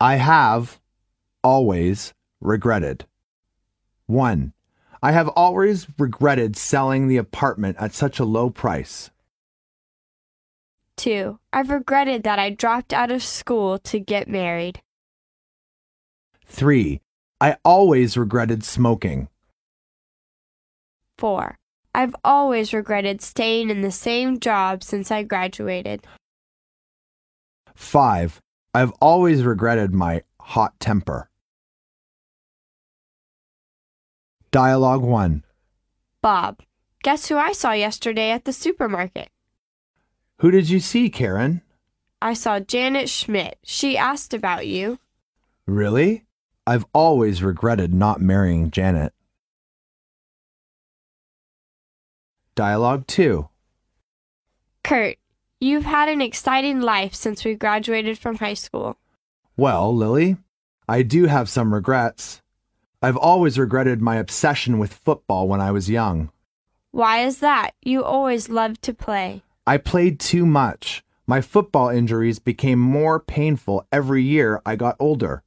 I have always regretted. 1. I have always regretted selling the apartment at such a low price. 2. I've regretted that I dropped out of school to get married. 3. I always regretted smoking. 4. I've always regretted staying in the same job since I graduated. 5. I've always regretted my hot temper. Dialogue 1. Bob, guess who I saw yesterday at the supermarket? Who did you see, Karen? I saw Janet Schmidt. She asked about you. Really? I've always regretted not marrying Janet. Dialogue 2. Kurt, you've had an exciting life since we graduated from high school. Well, Lily, I do have some regrets. I've always regretted my obsession with football when I was young. Why is that? You always loved to play. I played too much. My football injuries became more painful every year I got older.